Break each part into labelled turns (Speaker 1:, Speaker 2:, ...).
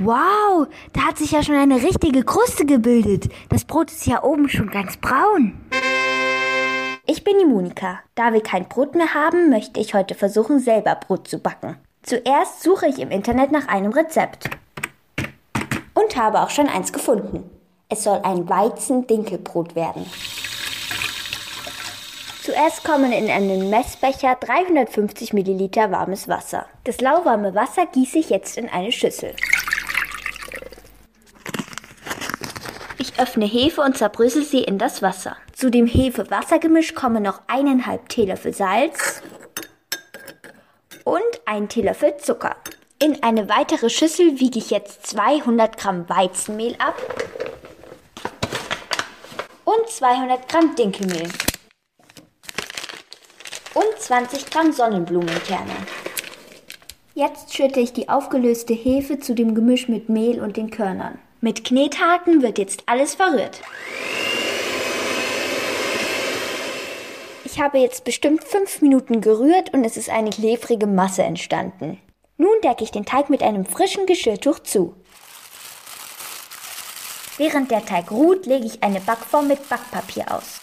Speaker 1: Wow, da hat sich ja schon eine richtige Kruste gebildet. Das Brot ist ja oben schon ganz braun.
Speaker 2: Ich bin die Monika. Da wir kein Brot mehr haben, möchte ich heute versuchen, selber Brot zu backen. Zuerst suche ich im Internet nach einem Rezept. Und habe auch schon eins gefunden. Es soll ein Weizen-Dinkelbrot werden. Zuerst kommen in einen Messbecher 350 Milliliter warmes Wasser. Das lauwarme Wasser gieße ich jetzt in eine Schüssel. Ich öffne Hefe und zerbrösel sie in das Wasser. Zu dem Hefe-Wasser-Gemisch kommen noch eineinhalb Teelöffel Salz und ein Teelöffel Zucker. In eine weitere Schüssel wiege ich jetzt 200 Gramm Weizenmehl ab und 200 Gramm Dinkelmehl und 20 Gramm Sonnenblumenkerne. Jetzt schütte ich die aufgelöste Hefe zu dem Gemisch mit Mehl und den Körnern. Mit Knethaken wird jetzt alles verrührt. Ich habe jetzt bestimmt fünf Minuten gerührt und es ist eine klebrige Masse entstanden. Nun decke ich den Teig mit einem frischen Geschirrtuch zu. Während der Teig ruht, lege ich eine Backform mit Backpapier aus.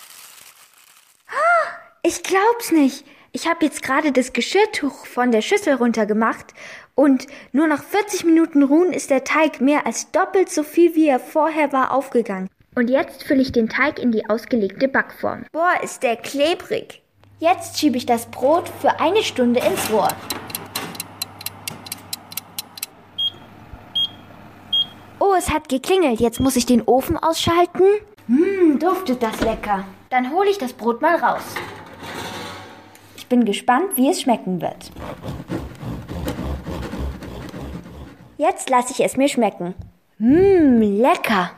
Speaker 1: Ich glaub's nicht. Ich habe jetzt gerade das Geschirrtuch von der Schüssel runtergemacht und nur nach 40 Minuten ruhen ist der Teig mehr als doppelt so viel, wie er vorher war, aufgegangen.
Speaker 2: Und jetzt fülle ich den Teig in die ausgelegte Backform.
Speaker 1: Boah, ist der klebrig.
Speaker 2: Jetzt schiebe ich das Brot für eine Stunde ins Rohr.
Speaker 1: Oh, es hat geklingelt. Jetzt muss ich den Ofen ausschalten.
Speaker 2: Hm, duftet das lecker. Dann hole ich das Brot mal raus. Ich bin gespannt, wie es schmecken wird. Jetzt lasse ich es mir schmecken.
Speaker 1: Mmm, lecker.